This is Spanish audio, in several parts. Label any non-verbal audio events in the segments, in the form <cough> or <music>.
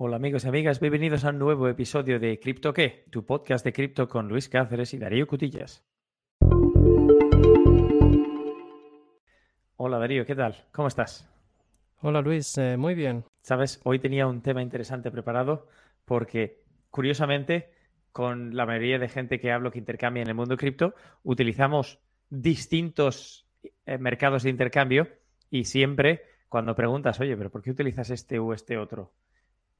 Hola amigos y amigas, bienvenidos a un nuevo episodio de Cripto qué, tu podcast de cripto con Luis Cáceres y Darío Cutillas. Hola Darío, ¿qué tal? ¿Cómo estás? Hola Luis, eh, muy bien. Sabes, hoy tenía un tema interesante preparado porque, curiosamente, con la mayoría de gente que hablo que intercambia en el mundo cripto, utilizamos distintos eh, mercados de intercambio y siempre cuando preguntas, oye, pero ¿por qué utilizas este o este otro?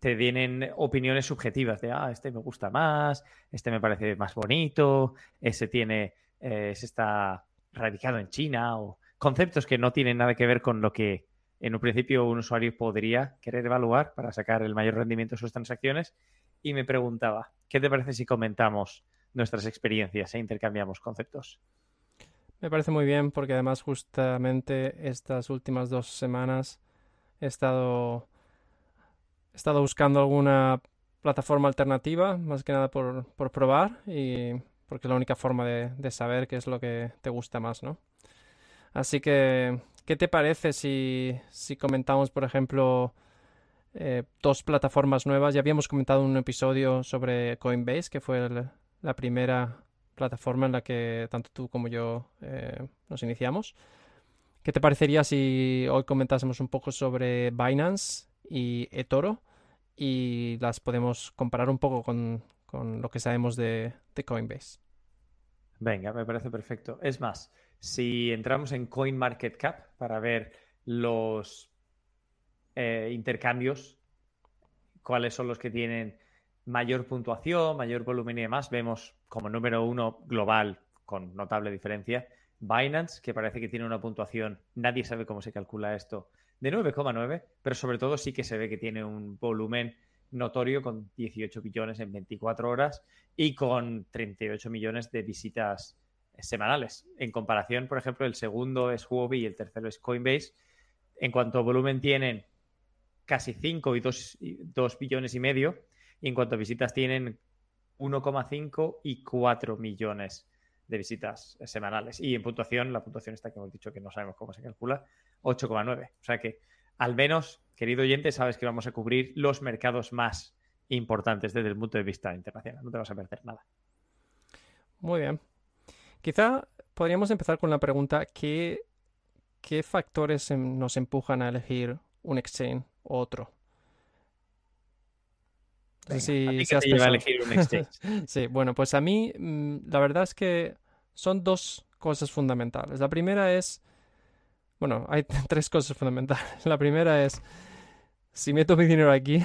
Te vienen opiniones subjetivas de, ah, este me gusta más, este me parece más bonito, ese tiene, eh, ese está radicado en China, o conceptos que no tienen nada que ver con lo que en un principio un usuario podría querer evaluar para sacar el mayor rendimiento de sus transacciones. Y me preguntaba, ¿qué te parece si comentamos nuestras experiencias e intercambiamos conceptos? Me parece muy bien porque además justamente estas últimas dos semanas he estado estado buscando alguna plataforma alternativa, más que nada por, probar y porque es la única forma de, saber qué es lo que te gusta más, ¿no? Así que, ¿qué te parece si, comentamos, por ejemplo, eh, dos plataformas nuevas? Ya habíamos comentado un episodio sobre Coinbase, que fue la primera plataforma en la que tanto tú como yo eh, nos iniciamos. ¿Qué te parecería si hoy comentásemos un poco sobre Binance y eToro? Y las podemos comparar un poco con, lo que sabemos de, Coinbase. Venga, me parece perfecto. Es más, si entramos en CoinMarketCap para ver los eh, intercambios, cuáles son los que tienen mayor puntuación, mayor volumen y demás, vemos como número uno global, con notable diferencia, Binance, que parece que tiene una puntuación, nadie sabe cómo se calcula esto, de 9,9, pero sobre todo sí que se ve que tiene un volumen notorio con 18 billones en 24 horas y con 38 millones de visitas semanales. En comparación, por ejemplo, el segundo es Huobi y el tercero es Coinbase. En cuanto a volumen tienen casi 5 y 2, 2 billones y medio y en cuanto a visitas tienen 1,5 y 4 millones de visitas semanales. Y en puntuación, la puntuación está que hemos dicho que no sabemos cómo se calcula, 8,9. O sea que, al menos, querido oyente, sabes que vamos a cubrir los mercados más importantes desde el punto de vista internacional. No te vas a perder nada. Muy bien. Quizá podríamos empezar con la pregunta, ¿qué, qué factores em, nos empujan a elegir un exchange u otro? sí, a elegir un exchange? <laughs> sí, bueno, pues a mí mm, la verdad es que son dos cosas fundamentales. La primera es bueno, hay <laughs> tres cosas fundamentales. La primera es, si meto mi dinero aquí,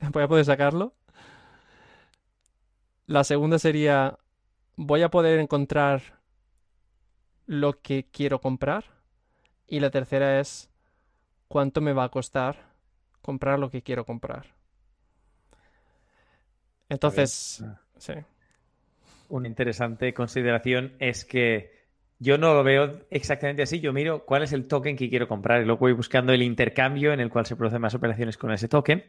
<laughs> voy a poder sacarlo. La segunda sería, voy a poder encontrar lo que quiero comprar. Y la tercera es, cuánto me va a costar comprar lo que quiero comprar. Entonces, sí. Una interesante consideración es que yo no lo veo exactamente así. Yo miro cuál es el token que quiero comprar y luego voy buscando el intercambio en el cual se producen más operaciones con ese token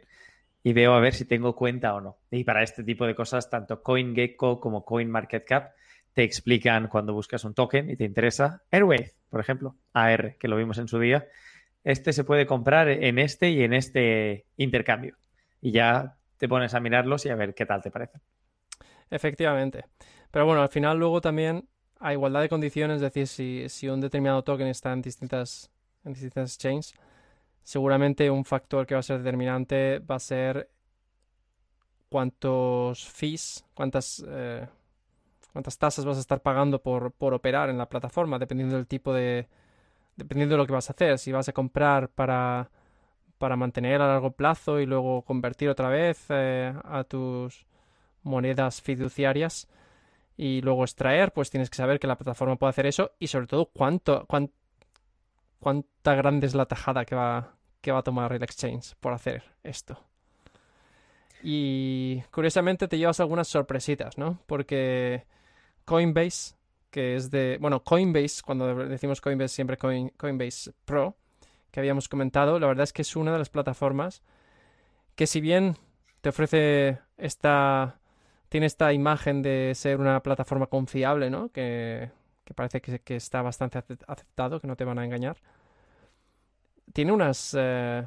y veo a ver si tengo cuenta o no. Y para este tipo de cosas, tanto CoinGecko como CoinMarketCap te explican cuando buscas un token y te interesa. Airwave, por ejemplo, AR, que lo vimos en su día. Este se puede comprar en este y en este intercambio. Y ya te pones a mirarlos y a ver qué tal te parecen. Efectivamente. Pero bueno, al final luego también a igualdad de condiciones, es decir, si, si un determinado token está en distintas, en distintas exchanges, seguramente un factor que va a ser determinante va a ser cuántos fees, cuántas, eh, cuántas tasas vas a estar pagando por, por operar en la plataforma, dependiendo del tipo de, dependiendo de lo que vas a hacer. Si vas a comprar para, para mantener a largo plazo y luego convertir otra vez eh, a tus monedas fiduciarias, y luego extraer, pues tienes que saber que la plataforma puede hacer eso y sobre todo cuánto, cuánta grande es la tajada que va, que va a tomar el exchange por hacer esto. Y curiosamente te llevas algunas sorpresitas, ¿no? Porque Coinbase, que es de... Bueno, Coinbase, cuando decimos Coinbase siempre Coinbase Pro, que habíamos comentado, la verdad es que es una de las plataformas que si bien te ofrece esta tiene esta imagen de ser una plataforma confiable, ¿no? Que, parece que, está bastante aceptado, que no te van a engañar. Tiene unas, eh,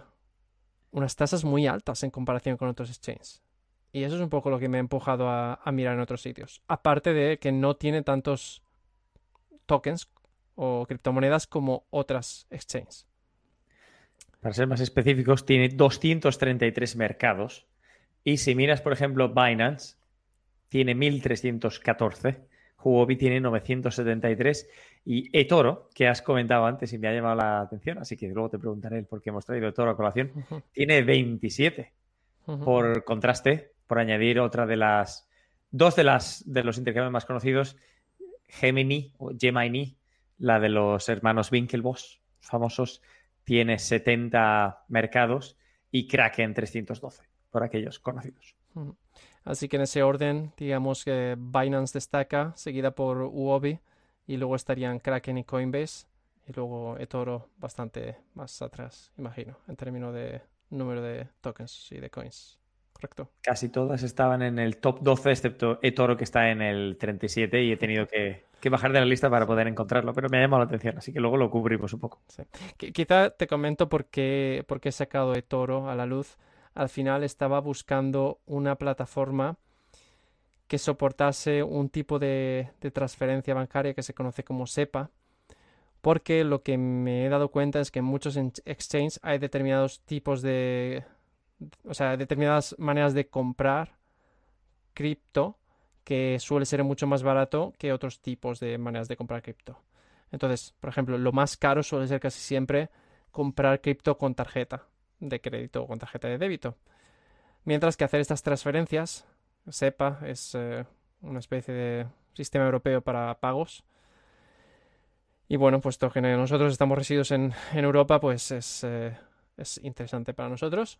unas tasas muy altas en comparación con otros exchanges. Y eso es un poco lo que me ha empujado a, mirar en otros sitios. Aparte de que no tiene tantos tokens o criptomonedas como otras exchanges. Para ser más específicos, tiene 233 mercados. Y si miras, por ejemplo, Binance, tiene 1314. Huobi tiene 973 y eToro, que has comentado antes y me ha llamado la atención, así que luego te preguntaré el por qué hemos traído eToro a colación, tiene 27. Por contraste, por añadir otra de las dos de las de los intercambios más conocidos, Gemini o Gemini, la de los hermanos Winklevoss, famosos, tiene 70 mercados y Kraken 312, por aquellos conocidos. Así que en ese orden, digamos que Binance destaca, seguida por Uobi, y luego estarían Kraken y Coinbase, y luego eToro bastante más atrás, imagino, en términos de número de tokens y de coins. ¿Correcto? Casi todas estaban en el top 12, excepto eToro que está en el 37 y he tenido que, bajar de la lista para poder encontrarlo, pero me ha llamado la atención, así que luego lo cubrimos un poco. Quizá te comento por qué, por qué he sacado eToro a la luz al final estaba buscando una plataforma que soportase un tipo de, transferencia bancaria que se conoce como SEPA, porque lo que me he dado cuenta es que en muchos exchanges hay determinados tipos de, o sea, determinadas maneras de comprar cripto que suele ser mucho más barato que otros tipos de maneras de comprar cripto. Entonces, por ejemplo, lo más caro suele ser casi siempre comprar cripto con tarjeta de crédito o con tarjeta de débito. Mientras que hacer estas transferencias, SEPA es eh, una especie de sistema europeo para pagos. Y bueno, puesto que nosotros estamos residuos en, Europa, pues eh, es, interesante para nosotros.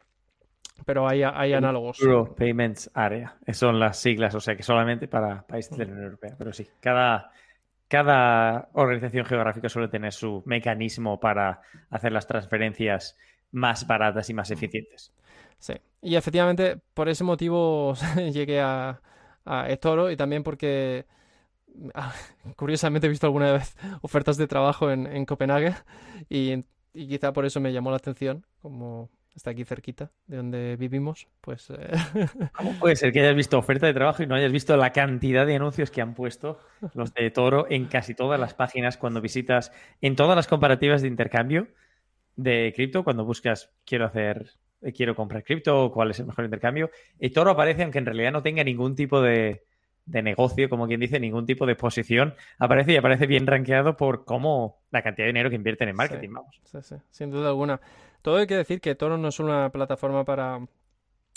Pero hay, hay análogos. Euro Payments Area. Son las siglas, o sea que solamente para países de la Unión Europea. Pero sí, cada, cada organización geográfica suele tener su mecanismo para hacer las transferencias más baratas y más eficientes. Sí, y efectivamente por ese motivo <laughs> llegué a, a eToro y también porque <laughs> ah, curiosamente he visto alguna vez <laughs> ofertas de trabajo en, Copenhague y, quizá por eso me llamó la atención, como está aquí cerquita de donde vivimos, pues... Eh, ¿Cómo puede ser que hayas visto oferta de trabajo y no hayas visto la cantidad de anuncios que han puesto los de Toro en casi todas las páginas cuando visitas, en todas las comparativas de intercambio? De cripto cuando buscas quiero hacer, eh, quiero comprar cripto o cuál es el mejor intercambio. Y Toro aparece aunque en realidad no tenga ningún tipo de, negocio, como quien dice, ningún tipo de posición. Aparece y aparece bien rankeado por cómo la cantidad de dinero que invierten en marketing, vamos. Sí, sí, sin duda alguna. Todo hay que decir que Toro no es una plataforma para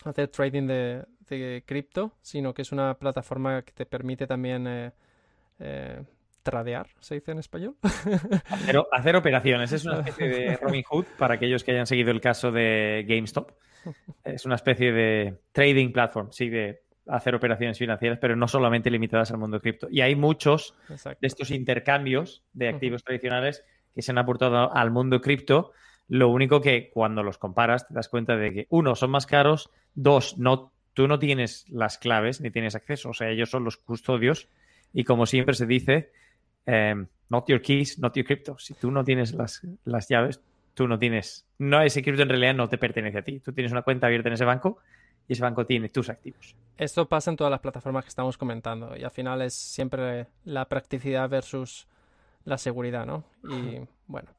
hacer trading de, cripto, sino que es una plataforma que te permite también eh, eh, tradear, se dice en español. <laughs> Hacer, operaciones. Es una especie de Robin Hood para aquellos que hayan seguido el caso de GameStop. Es una especie de trading platform, sí, de hacer operaciones financieras, pero no solamente limitadas al mundo cripto. Y hay muchos de estos intercambios de activos tradicionales que se han aportado al mundo cripto. Lo único que cuando los comparas te das cuenta de que, uno, son más caros, dos, no, tú no tienes las claves ni tienes acceso, o sea, ellos son los custodios. Y como siempre se dice, Em, not your keys, not your crypto. Si tú no tienes las, las llaves, tú no tienes. No, ese cripto en realidad no te pertenece a ti. Tú tienes una cuenta abierta en ese banco y ese banco tiene tus activos. Esto pasa en todas las plataformas que estamos comentando y al final es siempre la practicidad versus la seguridad, ¿no? Y bueno,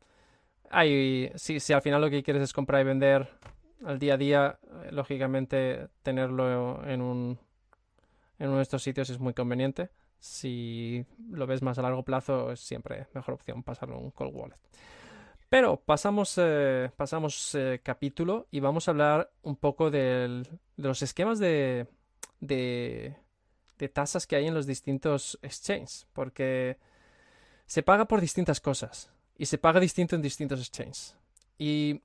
hay, si, si al final lo que quieres es comprar y vender al día a día, eh, lógicamente tenerlo en un en uno de estos sitios es muy conveniente si lo ves más a largo plazo, es siempre mejor opción pasarlo a un cold wallet. Pero pasamos, eh, pasamos eh, capítulo y vamos a hablar un poco de los esquemas de, de, de, tasas que hay en los distintos exchanges. Porque se paga por distintas cosas y se paga distinto en distintos exchanges. Y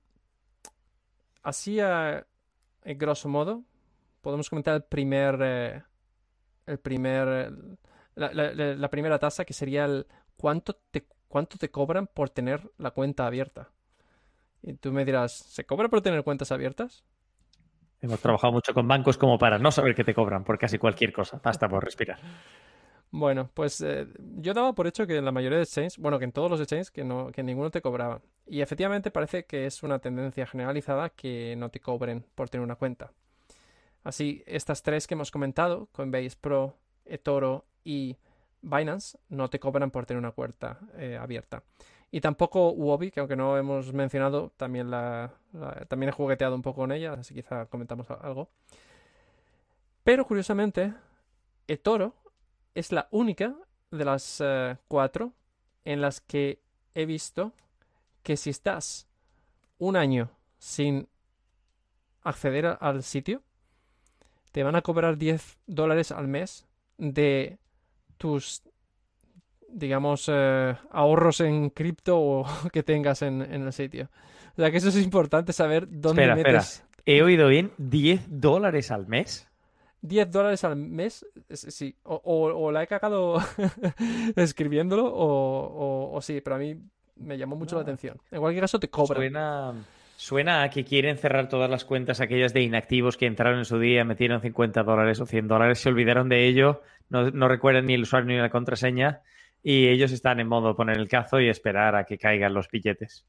así, a, grosso modo, podemos comentar el primer, eh, el primer la, primera tasa, que sería el cuánto te, cuánto te cobran por tener la cuenta abierta. Y tú me dirás, ¿se cobra por tener cuentas abiertas? Hemos trabajado mucho con bancos como para no saber qué te cobran por casi cualquier cosa, basta por respirar. Bueno, pues eh, yo daba por hecho que en la mayoría de exchanges, bueno, que en todos los exchanges, que, no, que ninguno te cobraba. Y efectivamente parece que es una tendencia generalizada que no te cobren por tener una cuenta. Así, estas tres que hemos comentado, Coinbase Pro, eToro y Binance, no te cobran por tener una cuenta eh, abierta. Y tampoco Uobi, que aunque no hemos mencionado, también, también he jugueteado un poco con ella, así quizá comentamos algo. Pero curiosamente, eToro es la única de las eh, cuatro en las que he visto que si estás un año sin acceder al sitio, te van a cobrar 10 dólares al mes de tus, digamos, eh, ahorros en cripto o <laughs> que tengas en, el sitio. O sea que eso es importante saber dónde metes. He oído bien, 10 dólares al mes. 10 dólares al mes, sí, o, la he cagado <laughs> escribiéndolo, o, sí, pero a mí me llamó mucho la atención. En cualquier caso, te cobran. Suena, suena a que quieren cerrar todas las cuentas, aquellas de inactivos que entraron en su día, metieron 50 dólares o 100 dólares, se olvidaron de ello, no, no recuerdan ni el usuario ni la contraseña, y ellos están en modo poner el cazo y esperar a que caigan los billetes.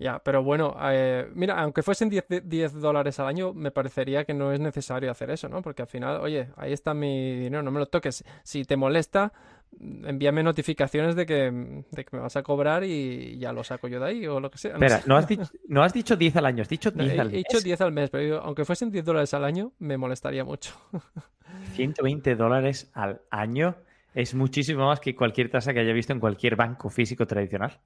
Ya, pero bueno, eh, mira, aunque fuesen 10, dólares al año, me parecería que no es necesario hacer eso, ¿no? Porque al final, oye, ahí está mi dinero, no me lo toques. Si te molesta, envíame notificaciones de que, me vas a cobrar y ya lo saco yo de ahí o lo que sea. Espera, no has, <laughs> dicho, no has dicho 10 al año, has dicho 10 al mes. He dicho 10 al mes, pero aunque fuesen 10 dólares al año, me molestaría mucho. <laughs> 120 dólares al año es muchísimo más que cualquier tasa que haya visto en cualquier banco físico tradicional.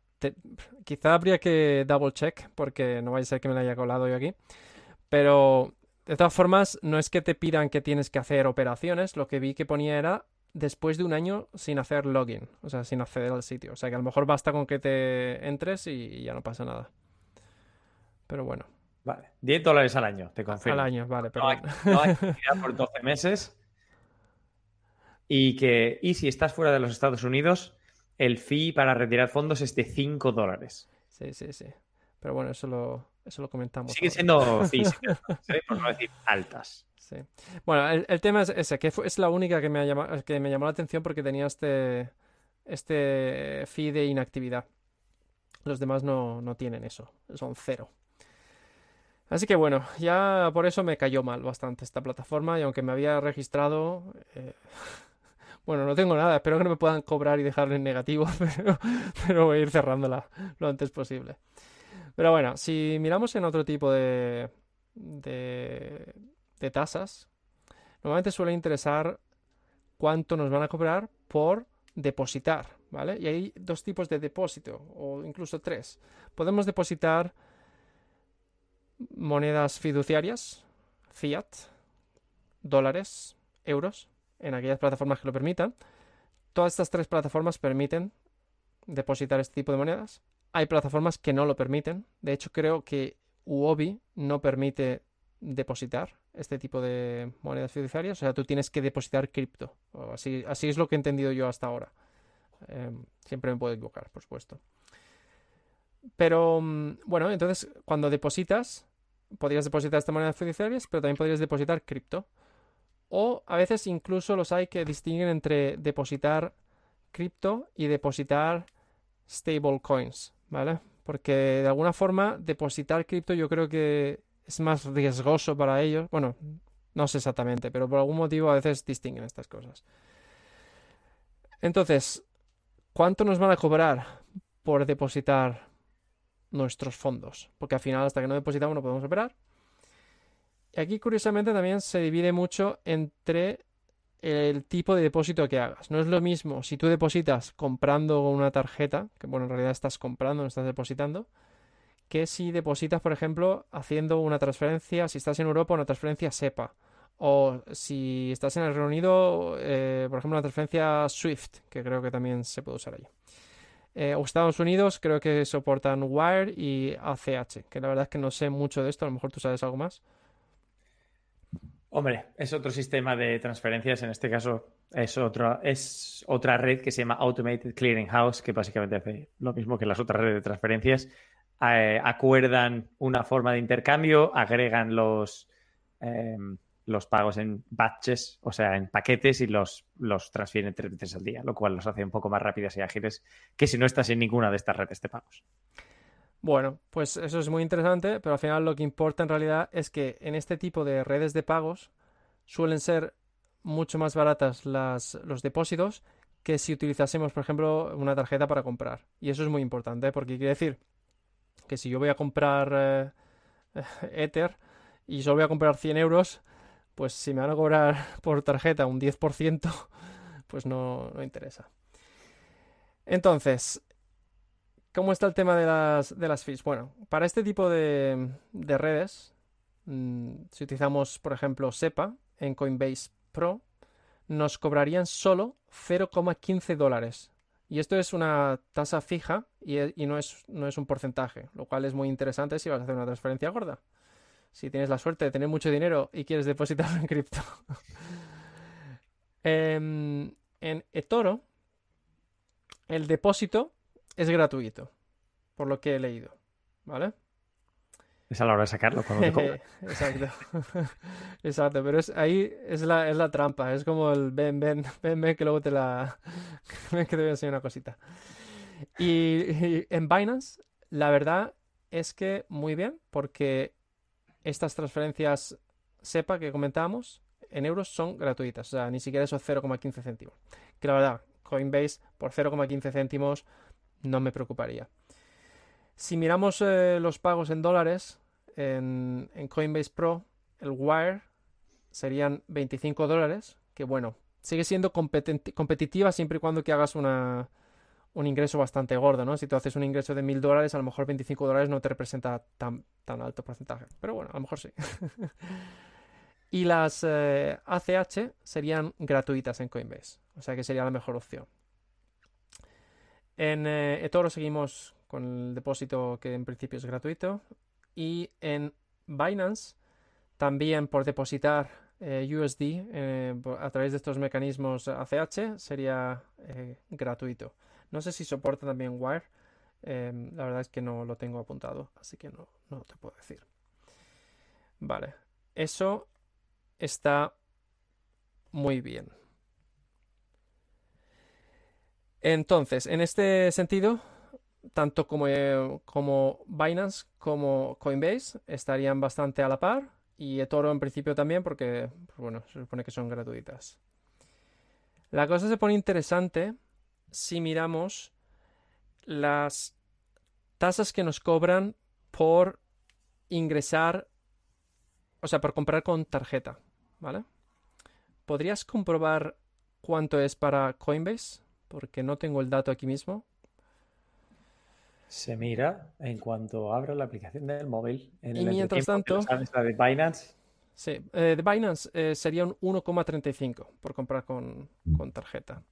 quizá habría que double check porque no vaya a ser que me la haya colado yo aquí. Pero de todas formas, no es que te pidan que tienes que hacer operaciones. Lo que vi que ponía era después de un año sin hacer login, o sea, sin acceder al sitio. O sea, que a lo mejor basta con que te entres y ya no pasa nada. Pero bueno. Vale, 10 dólares al año, te confirmo. Al año, vale, pero no hay <laughs> por 12 meses y que, y si estás fuera de los Estados Unidos, el fee para retirar fondos es de 5 dólares. Sí, sí, sí. Pero bueno, eso lo, eso lo comentamos. Sigue siendo <laughs> fees, por no decir altas. Sí. Bueno, el, tema es ese, que es la única que me, ha llamado, que me llamó la atención porque tenía este, este fee de inactividad. Los demás no, no tienen eso, son cero. Así que bueno, ya por eso me cayó mal bastante esta plataforma y aunque me había registrado, eh, <laughs> bueno, no tengo nada, espero que no me puedan cobrar y dejarlo en negativo, <laughs> pero, voy a ir cerrándola lo antes posible. Pero bueno, si miramos en otro tipo de, de, tasas, normalmente suele interesar cuánto nos van a cobrar por depositar, ¿vale? Y hay dos tipos de depósito, o incluso tres. Podemos depositar monedas fiduciarias, fiat, dólares, euros, en aquellas plataformas que lo permitan. Todas estas tres plataformas permiten depositar este tipo de monedas. Hay plataformas que no lo permiten. De hecho, creo que Uobi no permite depositar este tipo de monedas fiduciarias. O sea, tú tienes que depositar cripto. Así, es lo que he entendido yo hasta ahora. Em, siempre me puedo equivocar, por supuesto. Pero mm, bueno, entonces cuando depositas, podrías depositar estas monedas fiduciarias, pero también podrías depositar cripto. O a veces incluso los hay que distinguen entre depositar cripto y depositar stable coins, ¿vale? Porque de alguna forma depositar cripto yo creo que es más riesgoso para ellos. Bueno, no sé exactamente, pero por algún motivo a veces distinguen estas cosas. Entonces, ¿cuánto nos van a cobrar por depositar nuestros fondos? Porque al final hasta que no depositamos no podemos operar. Y aquí curiosamente también se divide mucho entre el tipo de depósito que hagas. No es lo mismo si tú depositas comprando una tarjeta, que bueno, en realidad estás comprando, no estás depositando, que si depositas, por ejemplo, haciendo una transferencia, si estás en Europa, una transferencia SEPA. O si estás en el Reino Unido, eh, por ejemplo, una transferencia SWIFT, que creo que también se puede usar allí. Eh, o Estados Unidos creo que soportan Wire y ACH, que la verdad es que no sé mucho de esto, a lo mejor tú sabes algo más. Hombre, es otro sistema de transferencias, en este caso es, otro, es otra red que se llama Automated Clearing House, que básicamente hace lo mismo que las otras redes de transferencias. Eh, acuerdan una forma de intercambio, agregan los, em, los pagos en batches, o sea, en paquetes y los, los transfieren tres veces al día, lo cual los hace un poco más rápidas y ágiles que si no estás en ninguna de estas redes de pagos. Bueno, pues eso es muy interesante, pero al final lo que importa en realidad es que en este tipo de redes de pagos suelen ser mucho más baratas las, los depósitos que si utilizásemos, por ejemplo, una tarjeta para comprar. Y eso es muy importante, porque quiere decir que si yo voy a comprar eh, <laughs> Ether y solo voy a comprar 100 euros, pues si me van a cobrar <laughs> por tarjeta un 10%, <laughs> pues no, no interesa. Entonces, ¿cómo está el tema de las, de las fees? Bueno, para este tipo de, de redes, mm, si utilizamos, por ejemplo, SEPA en Coinbase Pro, nos cobrarían solo 0,15 dólares. Y esto es una tasa fija y, y, no, es, no es un porcentaje, lo cual es muy interesante si vas a hacer una transferencia gorda si tienes la suerte de tener mucho dinero y quieres depositarlo en cripto. <laughs> Em, en eToro, el depósito es gratuito, por lo que he leído, ¿vale? Es a la hora de sacarlo cuando te <laughs> Exacto. <laughs> Exacto, pero es, ahí es la, es la trampa, es como el ven, ven, <laughs> ven, ven, que luego te la... ven que te voy a enseñar una cosita. y en Binance, la verdad es que muy bien, porque estas transferencias SEPA que comentábamos en euros son gratuitas, o sea, ni siquiera esos 0,15 céntimos. Que la verdad, Coinbase por 0,15 céntimos no me preocuparía. Si miramos eh, los pagos en dólares en, Coinbase Pro, el Wire serían 25 dólares, que bueno, sigue siendo competitiva siempre y cuando que hagas una, un ingreso bastante gordo, ¿no? Si tú haces un ingreso de mil dólares, a lo mejor 25 dólares no te representa tan, tan alto porcentaje. Pero bueno, a lo mejor sí. <laughs> y las ACH eh, serían gratuitas en Coinbase. O sea que sería la mejor opción. En eh, eToro seguimos con el depósito que en principio es gratuito. Y en Binance, también por depositar eh, USD a través de estos mecanismos ACH, sería gratuito. No sé si soporta también Wire. La verdad es que no lo tengo apuntado, así que no, no te puedo decir. Vale, eso está muy bien. Entonces, en este sentido, tanto como, eh, como, Binance como Coinbase estarían bastante a la par y eToro en principio también porque, pues bueno, se supone que son gratuitas. La cosa se pone interesante si miramos las tasas que nos cobran por ingresar, o sea, por comprar con tarjeta, ¿vale? ¿Podrías comprobar cuánto es para Coinbase? Porque no tengo el dato aquí mismo. Se mira en cuanto abra la aplicación del móvil. En y mientras tanto... La de Binance. Sí, eh, de Binance eh, sería un 1,35 por comprar con, con tarjeta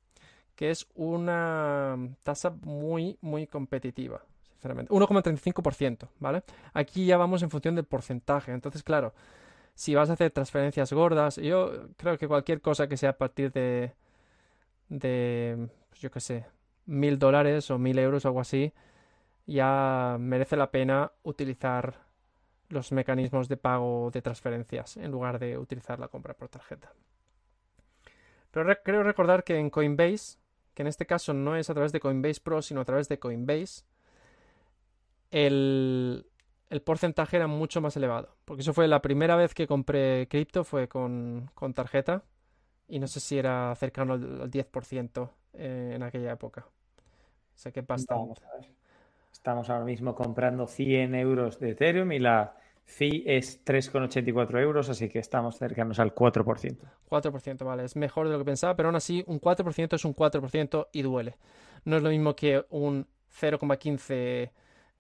que es una tasa muy, muy competitiva, sinceramente. 1,35%, ¿vale? Aquí ya vamos en función del porcentaje. Entonces, claro, si vas a hacer transferencias gordas, yo creo que cualquier cosa que sea a partir de, de pues yo qué sé, mil dólares o mil euros o algo así, ya merece la pena utilizar los mecanismos de pago de transferencias en lugar de utilizar la compra por tarjeta. Pero creo recordar que en Coinbase que en este caso no es a través de Coinbase Pro, sino a través de Coinbase, el, porcentaje era mucho más elevado. Porque eso fue la primera vez que compré cripto, fue con, tarjeta. Y no sé si era cercano al, 10% eh, en aquella época. O sea que bastante. Estamos ahora mismo comprando 100 euros de Ethereum y la fee es 3,84 euros, así que estamos cercanos al 4%. 4%, vale, es mejor de lo que pensaba, pero aún así un 4% es un 4% y duele. No es lo mismo que un 0,15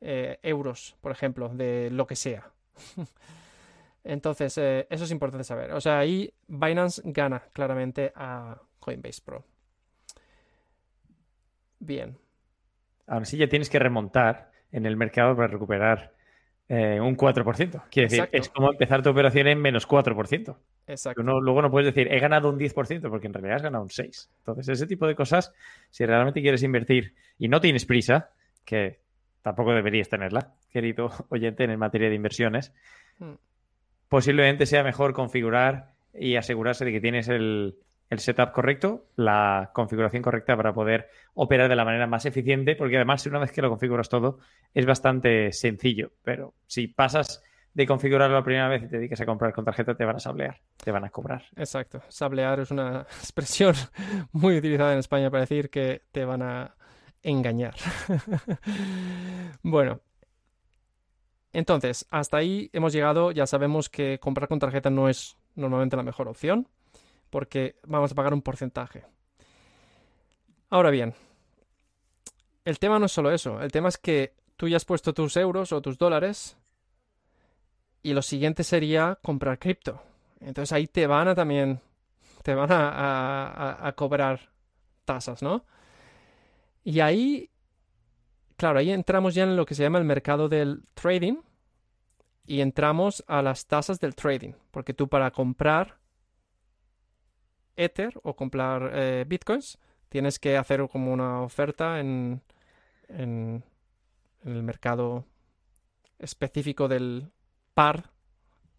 eh, euros, por ejemplo, de lo que sea. <laughs> Entonces, eh, eso es importante saber. O sea, ahí Binance gana claramente a Coinbase Pro. Bien. Ahora sí ya tienes que remontar en el mercado para recuperar eh, un 4%. Quiere decir, es como empezar tu operación en menos 4%. Exacto. luego no puedes decir, he ganado un 10%, porque en realidad has ganado un 6%. Entonces, ese tipo de cosas, si realmente quieres invertir y no tienes prisa, que tampoco deberías tenerla, querido <laughs> oyente, en materia de inversiones, hmm. posiblemente sea mejor configurar y asegurarse de que tienes el, el setup correcto, la configuración correcta para poder operar de la manera más eficiente, porque además una vez que lo configuras todo es bastante sencillo, pero si pasas de configurarlo la primera vez y te dedicas a comprar con tarjeta, te van a sablear, te van a cobrar. Exacto. Sablear es una <laughs> expresión muy utilizada en España para decir que te van a engañar. <laughs> bueno. Entonces, hasta ahí hemos llegado. Ya sabemos que comprar con tarjeta no es normalmente la mejor opción porque vamos a pagar un porcentaje. Ahora bien, el tema no es solo eso, el tema es que tú ya has puesto tus euros o tus dólares y lo siguiente sería comprar cripto. Entonces ahí te van a también, te van a, cobrar tasas, ¿no? Y ahí, claro, ahí entramos ya en lo que se llama el mercado del trading y entramos a las tasas del trading, porque tú para comprar Ether o comprar eh, Bitcoins, tienes que hacer como una oferta en, en, el mercado específico del par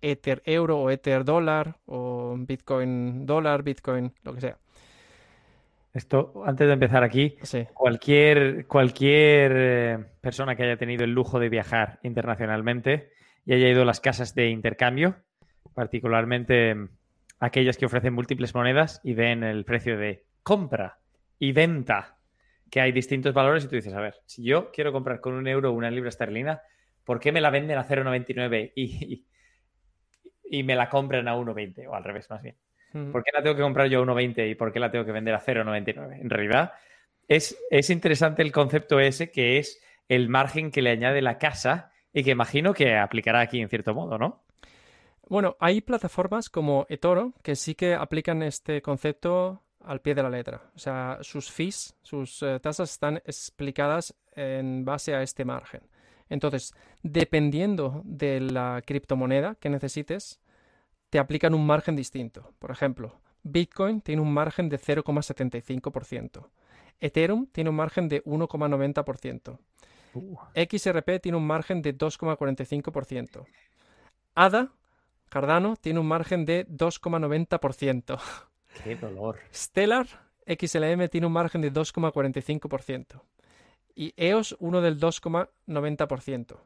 Ether euro o Ether dólar o Bitcoin dólar, Bitcoin, lo que sea. Esto, antes de empezar aquí, cualquier, cualquier eh, persona que haya tenido el lujo de viajar internacionalmente y haya ido a las casas de intercambio, particularmente aquellas que ofrecen múltiples monedas y ven el precio de compra y venta, que hay distintos valores y tú dices, a ver, si yo quiero comprar con un euro una libra esterlina, ¿por qué me la venden a 0,99 y, y, me la compran a 1,20? O al revés, más bien. ¿Por qué la tengo que comprar yo a 1,20 y por qué la tengo que vender a 0,99? En realidad, es, es interesante el concepto ese que es el margen que le añade la casa y que imagino que aplicará aquí en cierto modo, ¿no? Bueno, hay plataformas como eToro que sí que aplican este concepto al pie de la letra. O sea, sus fees, sus eh, tasas están explicadas en base a este margen. Entonces, dependiendo de la criptomoneda que necesites, te aplican un margen distinto. Por ejemplo, Bitcoin tiene un margen de 0,75%. Ethereum tiene un margen de 1,90%. Uh. XRP tiene un margen de 2,45%. ADA Cardano tiene un margen de 2,90%. ¡Qué dolor! Stellar XLM tiene un margen de 2,45%. Y EOS uno del 2,90%.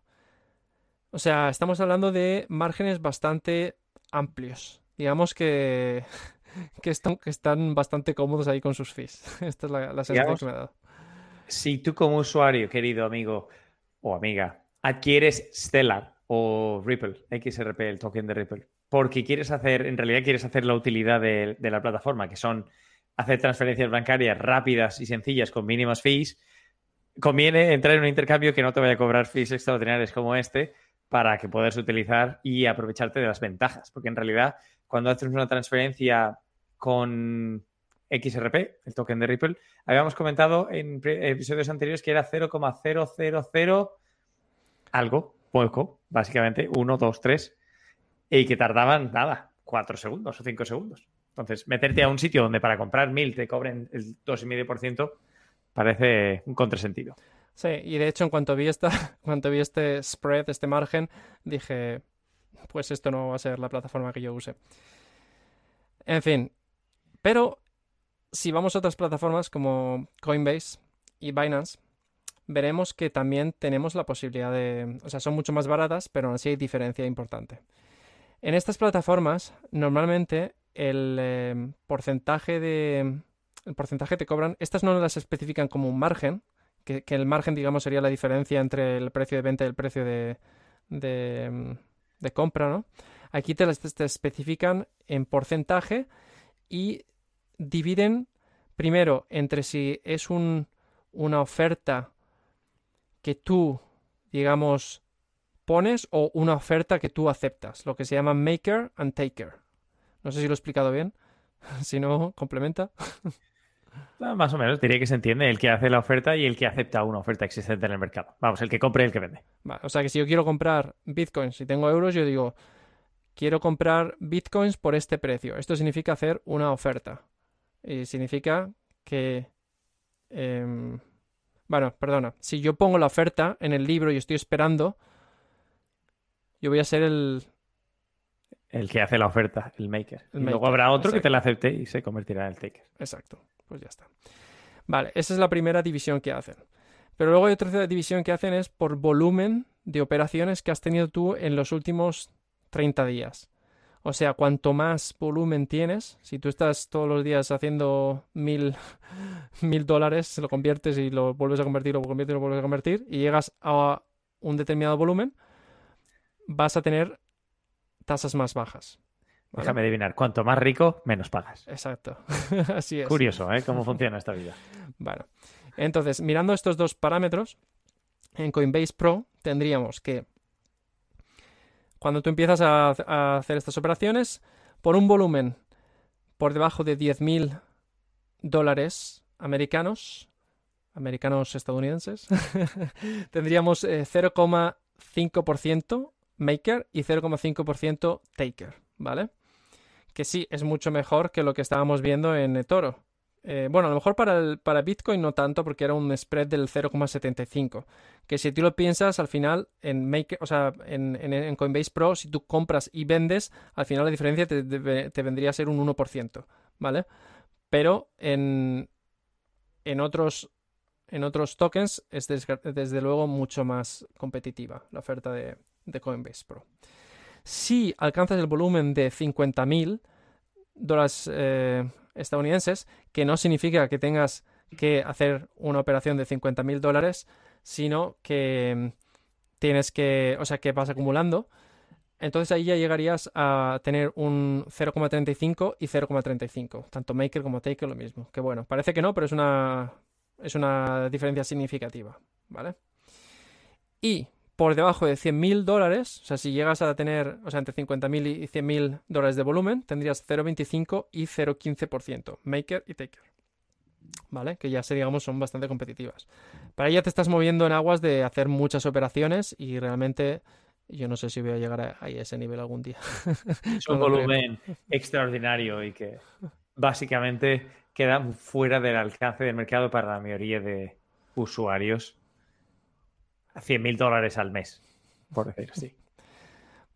O sea, estamos hablando de márgenes bastante amplios. Digamos que, <laughs> que, están, que están bastante cómodos ahí con sus fees. <laughs> Esta es la, sensación que me ha dado. Si tú como usuario, querido amigo o amiga, adquieres Stellar o Ripple, XRP, el token de Ripple, porque quieres hacer, en realidad quieres hacer la utilidad de, la plataforma, que son hacer transferencias bancarias rápidas y sencillas con mínimas fees, conviene entrar en un intercambio que no te vaya a cobrar fees extraordinarias como este para que puedas utilizar y aprovecharte de las ventajas. Porque en realidad, cuando haces una transferencia con XRP, el token de Ripple, habíamos comentado en episodios anteriores que era 0,000 algo poco, básicamente, uno, dos, tres, y que tardaban nada, cuatro segundos o cinco segundos. Entonces, meterte a un sitio donde para comprar mil te cobren el 2,5% parece un contrasentido. Sí, y de hecho, en cuanto vi, esta, <laughs> cuanto vi este spread, este margen, dije, pues esto no va a ser la plataforma que yo use. En fin, pero si vamos a otras plataformas como Coinbase y Binance, veremos que también tenemos la posibilidad de, o sea, son mucho más baratas, pero aún así hay diferencia importante. En estas plataformas, normalmente el em, porcentaje de, el porcentaje te cobran, estas no las especifican como un margen, que, el margen, digamos, sería la diferencia entre el precio de venta y el precio de, de, em, de compra, ¿no? Aquí te las te especifican en porcentaje y dividen primero entre si es un, una oferta que tú, digamos, pones o una oferta que tú aceptas, lo que se llama maker and taker. No sé si lo he explicado bien. <laughs> si no, complementa. <laughs> Ah, más o menos, diría que se entiende el que hace la oferta y el que acepta una oferta existente en el mercado. Vamos, el que compra y el que vende. o sea que si yo quiero comprar bitcoins y tengo euros, yo digo, quiero comprar bitcoins por este precio. Esto significa hacer una oferta. Y significa que em, bueno, perdona. Si yo pongo la oferta en el libro y estoy esperando, yo voy a ser el. El que hace la oferta, el maker. El y luego habrá otro que exacto. te la acepte y se convertirá en el taker. Exacto, pues ya está. Vale, esa es la primera división que hacen. Pero luego hay otra división que hacen es por volumen de operaciones que has tenido tú en los últimos 30 días. O sea, cuanto más volumen tienes, si tú estás todos los días haciendo mil, <laughs> mil dólares, lo conviertes y lo vuelves a convertir, lo conviertes y lo vuelves a convertir, y llegas a un determinado volumen, vas a tener tasas más bajas. ¿vale? Déjame adivinar, cuanto más rico, menos pagas. Exacto. <laughs> Así es. Curioso, ¿eh? Cómo funciona esta vida. <laughs> Bueno, entonces, mirando estos dos parámetros, en Coinbase Pro tendríamos que cuando tú empiezas a, hacer estas operaciones, por un volumen por debajo de 10.000 dólares americanos, americanos estadounidenses, <laughs> tendríamos eh, 0,5% maker y 0,5% taker, ¿vale? Que sí, es mucho mejor que lo que estábamos viendo en eToro. Eh, bueno, a lo mejor para, el- para Bitcoin no tanto porque era un spread del 0,75. Que si tú lo piensas, al final en, Maker, o sea, en, en- Coinbase Pro, si tú compras y vendes, al final la diferencia te, te vendría a ser un 1%, ¿vale? Pero en, en otros, en otros tokens es desgra- desde luego mucho más competitiva la oferta de, de Coinbase Pro. Si alcanzas el volumen de 50.000 dólares eh, estadounidenses, que no significa que tengas que hacer una operación de 50.000 dólares, sino que mm, tienes que, o sea, que vas acumulando. Entonces ahí ya llegarías a tener un 0,35 y 0,35. Tanto maker como taker lo mismo. Que bueno, parece que no, pero es una, es una diferencia significativa. ¿Vale? Y por debajo de 100.000 dólares, o sea, si llegas a tener, o sea, entre 50.000 y 100.000 dólares de volumen, tendrías 0,25 y 0,15%, maker y taker. ¿Vale? Que ya se, digamos, son bastante competitivas. Para ella te estás moviendo en aguas de hacer muchas operaciones y realmente yo no sé si voy a llegar a, a ese nivel algún día. <laughs> Es un volumen extraordinario y que básicamente queda fuera del alcance del mercado para la mayoría de usuarios. A 100.000 dólares al mes, por decir así.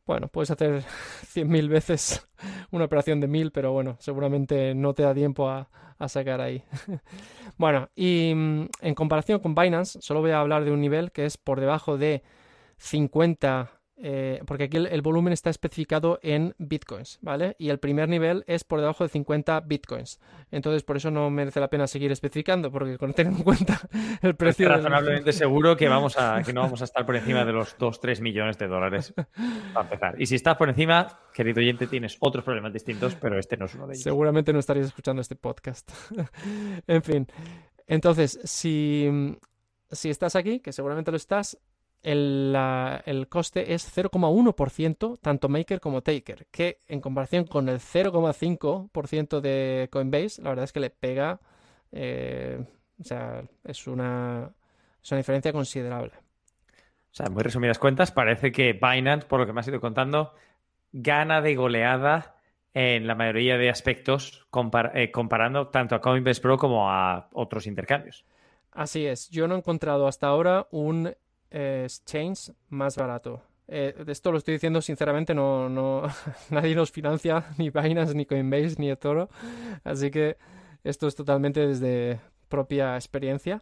Bueno, puedes hacer <laughs> 100.000 veces <laughs> una operación de 1.000, pero bueno, seguramente no te da tiempo a, a sacar ahí. <laughs> Bueno, y mm, en comparación con Binance, solo voy a hablar de un nivel que es por debajo de 50, eh, porque aquí el, el volumen está especificado en bitcoins, ¿vale? Y el primer nivel es por debajo de 50 bitcoins. Entonces, por eso no merece la pena seguir especificando, porque con tener en cuenta <laughs> el precio Estoy del- razonablemente seguro que, vamos a, que no vamos a estar por encima de los 2-3 millones de dólares <laughs> para empezar. Y si estás por encima, querido oyente, tienes otros problemas distintos, pero este no es uno de ellos. Seguramente no estarías escuchando este podcast. <laughs> en fin. Entonces, si, si estás aquí, que seguramente lo estás, el, la- el coste es 0,1%, tanto maker como taker, que en comparación con el 0,5% de Coinbase, la verdad es que le pega, eh, o sea, es una, es una diferencia considerable. O sea, en muy resumidas cuentas, parece que Binance, por lo que me has ido contando, gana de goleada en la mayoría de aspectos compar- eh, comparando tanto a Coinbase Pro como a otros intercambios. Así es, yo no he encontrado hasta ahora un exchange más barato. Eh, esto lo estoy diciendo sinceramente, no, no, <laughs> nadie nos financia, <laughs> ni Binance, ni Coinbase, ni eToro, así que esto es totalmente desde propia experiencia.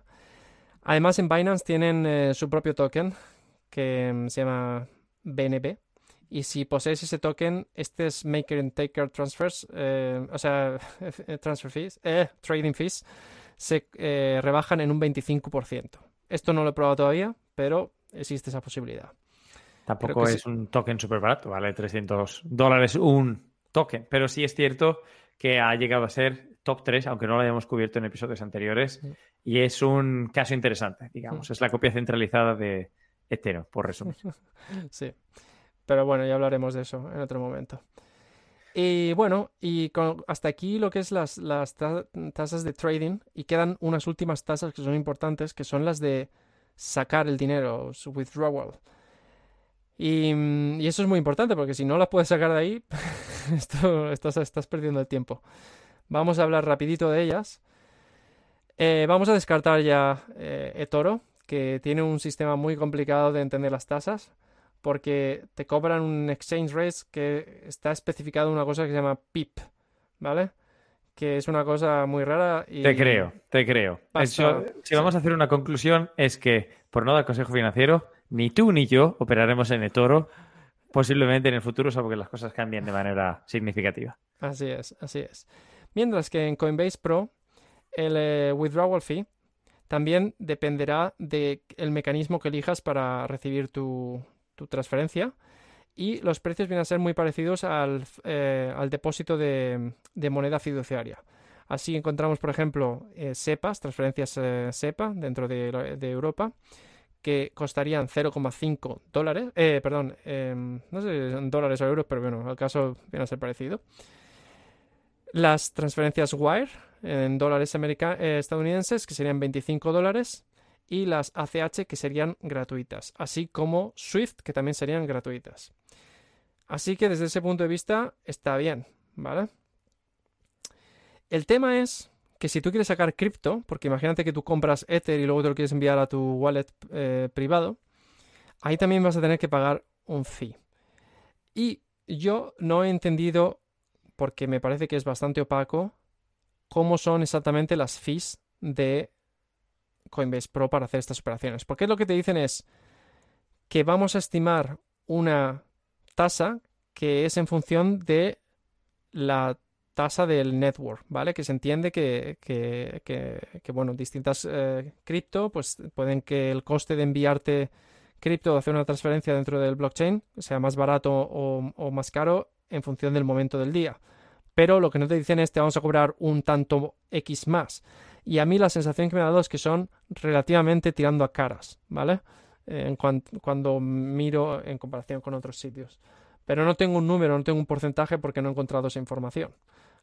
Además, en Binance tienen eh, su propio token que mm, se llama BNB. Y si posees ese token, este es Maker and Taker Transfers, eh, o sea, <laughs> transfer fees, trading fees, se rebajan en un 25%. Esto no lo he probado todavía, pero existe esa posibilidad. Tampoco es un token súper barato, vale 300 dólares un token, pero sí es cierto que ha llegado a ser top 3, aunque no lo hayamos cubierto en episodios anteriores, Sí. y es un caso interesante, digamos. Es la copia centralizada de Ethereum, por resumir. <laughs> Sí. Pero bueno, ya hablaremos de eso en otro momento. Y bueno, y con- hasta aquí lo que es las, las ta- tasas de trading y quedan unas últimas tasas que son importantes, que son las de sacar el dinero, su withdrawal. Y, mm, y eso es muy importante porque si no las puedes sacar de ahí, <laughs> esto, estás, estás perdiendo el tiempo. Vamos a hablar rapidito de ellas. Eh, vamos a descartar ya eh, eToro, que tiene un sistema muy complicado de entender las tasas porque te cobran un exchange rate que está especificado en una cosa que se llama PIP, ¿vale? Que es una cosa muy rara y... Te creo, te creo. si vamos a hacer una conclusión es que, por no dar consejo financiero, ni tú ni yo operaremos en eToro posiblemente en el futuro, salvo que las cosas cambien de manera significativa. Así es, así es. Mientras que en Coinbase Pro, el eh, withdrawal fee también dependerá del mecanismo que elijas para recibir tu, transferencia. Y los precios vienen a ser muy parecidos al, eh, depósito de, moneda fiduciaria. Así encontramos, por ejemplo, eh, SEPAs, transferencias SEPA dentro de, Europa, que costarían 0,5 dólares, perdón, em, no sé si son dólares o euros, pero bueno, al caso viene a ser parecido. Las transferencias Wire en dólares eh, estadounidenses, que serían 25 dólares, y las ACH, que serían gratuitas, así como Swift, que también serían gratuitas. Así que desde ese punto de vista está bien, ¿vale? El tema es que si tú quieres sacar cripto, porque imagínate que tú compras Ether y luego te lo quieres enviar a tu wallet eh, privado, ahí también vas a tener que pagar un fee. Y yo no he entendido porque me parece que es bastante opaco cómo son exactamente las fees de Coinbase Pro para hacer estas operaciones. Porque lo que te dicen es que vamos a estimar una tasa que es en función de la tasa del network, ¿vale? Que se entiende que, bueno, distintas eh, cripto, pues pueden que el coste de enviarte cripto o hacer una transferencia dentro del blockchain sea más barato o más caro en función del momento del día. Pero lo que no te dicen es te vamos a cobrar un tanto X más. Y a mí la sensación que me ha dado es que son relativamente tirando a caras, ¿vale? En cuando miro en comparación con otros sitios. Pero no tengo un número, no tengo un porcentaje porque no he encontrado esa información.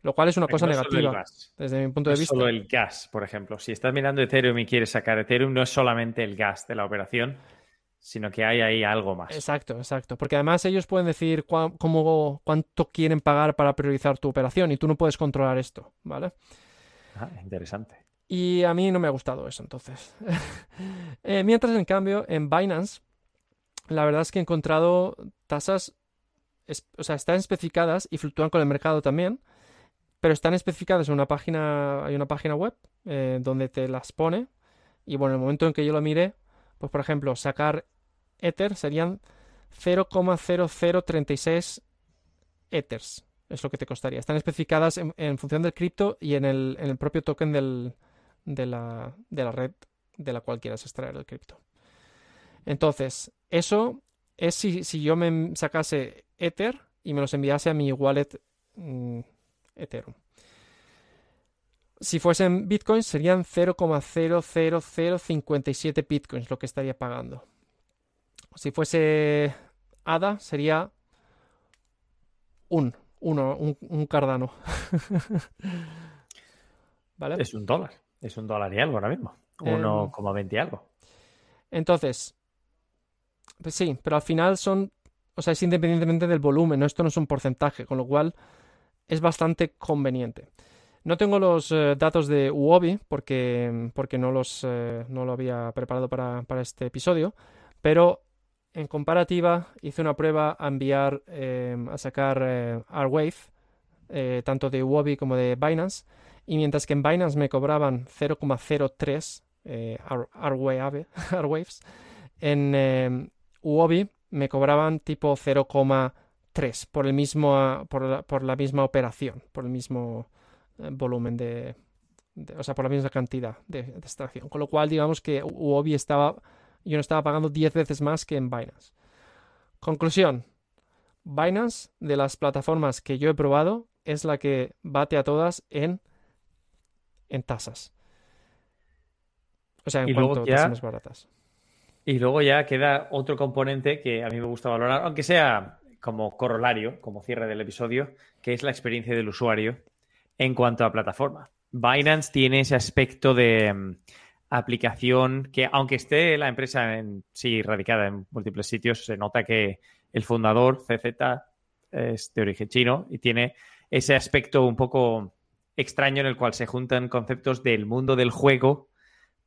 Lo cual es una cosa negativa desde mi punto de vista. Solo el gas, por ejemplo. Si estás mirando Ethereum y quieres sacar Ethereum, no es solamente el gas de la operación, sino que hay ahí algo más. Exacto, exacto. Porque además ellos pueden decir cómo, cuánto quieren pagar para priorizar tu operación y tú no puedes controlar esto, ¿vale? Ah, interesante. Y a mí no me ha gustado eso, entonces. <laughs> Eh, mientras, en cambio, en Binance, la verdad es que he encontrado tasas, o sea, están especificadas y fluctúan con el mercado también, pero están especificadas en una página, hay una página web eh, donde te las pone. Y bueno, en el momento en que yo lo mire, pues por ejemplo, sacar Ether serían 0,0036 Ethers. Es lo que te costaría. Están especificadas en, función del cripto y en el, propio token de, la, red de la cual quieras extraer el cripto. Entonces, eso es si, yo me sacase Ether y me los enviase a mi wallet mm, Ethereum. Si fuesen bitcoins serían 0,00057 bitcoins lo que estaría pagando. Si fuese ADA sería un, uno, un, cardano. <laughs> ¿Vale? Es un dólar. Es un dólar y algo ahora mismo. 1,20 em, y algo. Entonces, pues sí, pero al final son, o sea, es independientemente del volumen, ¿no? esto no es un porcentaje, con lo cual es bastante conveniente. No tengo los eh, datos de Uobi porque, porque no, los, eh, no lo había preparado para, para, este episodio, pero en comparativa, hice una prueba a enviar, em, a sacar eh, R-Wave, tanto de Huobi como de Binance, y mientras que en Binance me cobraban 0,03 eh, <laughs> R-Waves, en Huobi em, me cobraban tipo 0,3 por, el mismo, por, la, misma operación, por el mismo volumen de, o sea, por la misma cantidad de, extracción. Con lo cual, digamos que Huobi estaba yo no estaba pagando 10 veces más que en Binance. Conclusión. Binance, de las plataformas que yo he probado, es la que bate a todas en, en tasas. O sea, en cuanto a tasas más baratas. Y luego ya queda otro componente que a mí me gusta valorar, aunque sea como corolario, como cierre del episodio, que es la experiencia del usuario en cuanto a plataforma. Binance tiene ese aspecto de aplicación que, aunque esté la empresa en sí radicada en múltiples sitios, se nota que el fundador, CZ, es de origen chino y tiene ese aspecto un poco extraño en el cual se juntan conceptos del mundo del juego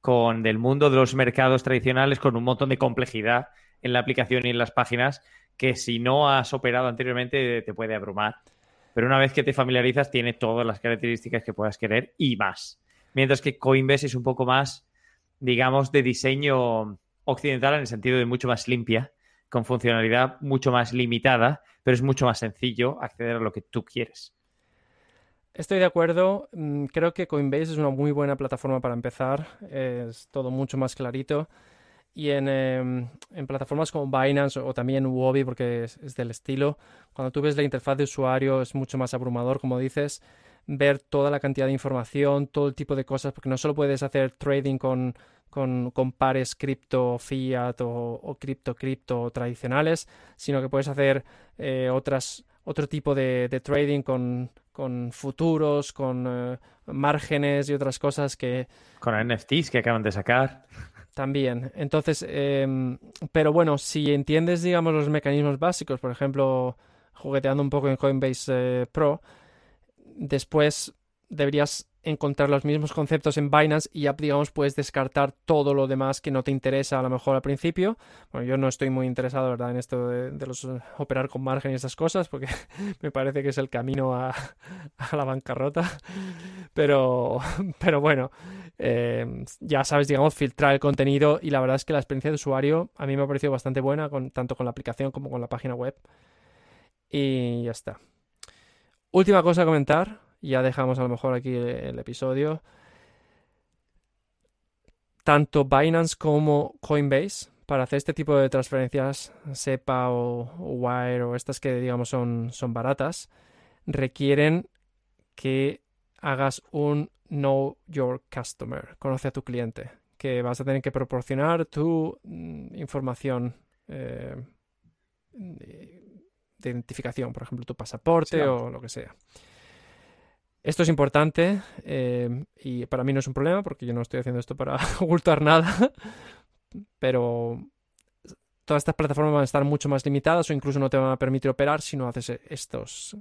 con del mundo de los mercados tradicionales con un montón de complejidad en la aplicación y en las páginas que si no has operado anteriormente te puede abrumar. Pero una vez que te familiarizas, tiene todas las características que puedas querer y más. Mientras que Coinbase es un poco más, digamos, de diseño occidental en el sentido de mucho más limpia, con funcionalidad mucho más limitada, pero es mucho más sencillo acceder a lo que tú quieres. Estoy de acuerdo. Mm, creo que Coinbase es una muy buena plataforma para empezar. Es todo mucho más clarito. Y en, em, plataformas como Binance o, también Huobi, porque es, del estilo, cuando tú ves la interfaz de usuario es mucho más abrumador, como dices, ver toda la cantidad de información, todo el tipo de cosas, porque no solo puedes hacer trading con, con, pares cripto, fiat o, cripto, cripto tradicionales, sino que puedes hacer eh, otras, otro tipo de, trading con, con, futuros, con eh, márgenes y otras cosas que... Con NFTs que acaban de sacar. También. Entonces, em, pero bueno, si entiendes, digamos, los mecanismos básicos, por ejemplo, jugueteando un poco en Coinbase eh, Pro, después deberías encontrar los mismos conceptos en Binance y ya, digamos, puedes descartar todo lo demás que no te interesa a lo mejor al principio. Bueno, yo no estoy muy interesado, ¿verdad?, en esto de, los eh, operar con margen y esas cosas, porque <laughs> me parece que es el camino a, <laughs> la bancarrota. <laughs> Pero, pero bueno, em, ya sabes, digamos, filtrar el contenido y la verdad es que la experiencia de usuario a mí me ha parecido bastante buena, con, tanto con la aplicación como con la página web. Y ya está. Última cosa a comentar ya dejamos a lo mejor aquí el, episodio. Tanto Binance como Coinbase para hacer este tipo de transferencias, SEPA o, Wire o estas que digamos son, son baratas, requieren que hagas un Know Your Customer, conoce a tu cliente, que vas a tener que proporcionar tu mm, información eh, de identificación, por ejemplo, tu pasaporte o lo que sea. Esto es importante eh, y para mí no es un problema porque yo no estoy haciendo esto para <laughs> ocultar nada, pero todas estas plataformas van a estar mucho más limitadas o incluso no te van a permitir operar si no haces estos,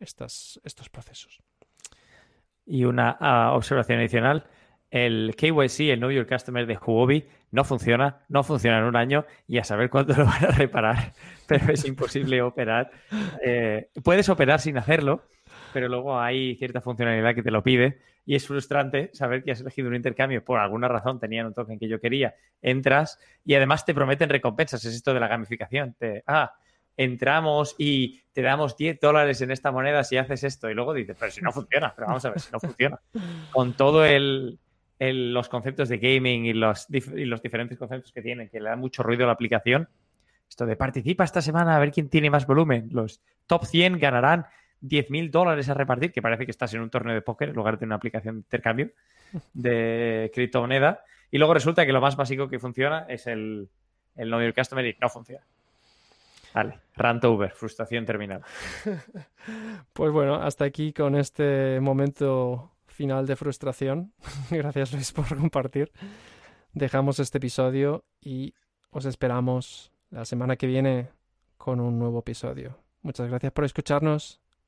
estos procesos. Y una ah, observación adicional, el KYC, el Know Your Customer de Huobi, no funciona, no funciona en un año y a saber cuándo lo van a reparar, <laughs> pero es imposible operar. Eh, puedes operar sin hacerlo, pero luego hay cierta funcionalidad que te lo pide y es frustrante saber que has elegido un intercambio. Por alguna razón, tenían un token que yo quería, entras y además te prometen recompensas, es esto de la gamificación, te, ah, entramos y te damos 10 dólares en esta moneda si haces esto y luego dices, pero si no funciona, pero vamos a ver si no funciona. <laughs> Con todo el, los conceptos de gaming y los, y los diferentes conceptos que tienen, que le da mucho ruido a la aplicación, esto de participa esta semana a ver quién tiene más volumen, los top 100 ganarán 10.000 dólares a repartir, que parece que estás en un torneo de póker en lugar de una aplicación de intercambio de <laughs> criptomoneda. Y luego resulta que lo más básico que funciona es el, el Know Your Customer y no funciona. Vale, rant over, frustración terminada. <laughs> Pues bueno, hasta aquí con este momento final de frustración. <laughs> Gracias Luis por compartir. Dejamos este episodio y os esperamos la semana que viene con un nuevo episodio. Muchas gracias por escucharnos.